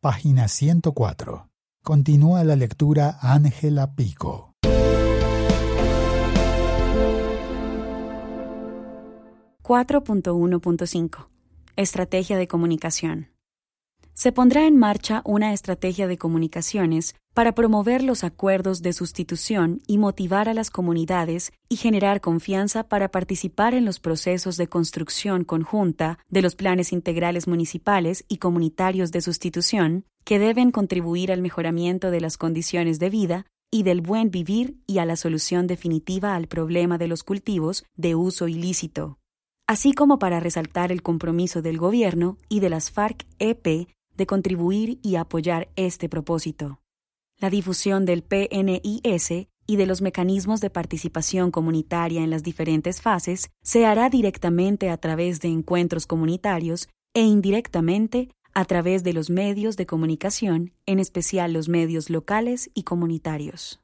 Página 104. Continúa la lectura Ángela Pico. ...4.1.5... Estrategia de comunicación se pondrá en marcha una estrategia de comunicaciones para promover los acuerdos de sustitución y motivar a las comunidades y generar confianza para participar en los procesos de construcción conjunta de los planes integrales municipales y comunitarios de sustitución que deben contribuir al mejoramiento de las condiciones de vida y del buen vivir y a la solución definitiva al problema de los cultivos de uso ilícito, así como para resaltar el compromiso del gobierno y de las FARC-EP de contribuir y apoyar este propósito. La difusión del PNIS y de los mecanismos de participación comunitaria en las diferentes fases se hará directamente a través de encuentros comunitarios e indirectamente a través de los medios de comunicación, en especial los medios locales y comunitarios.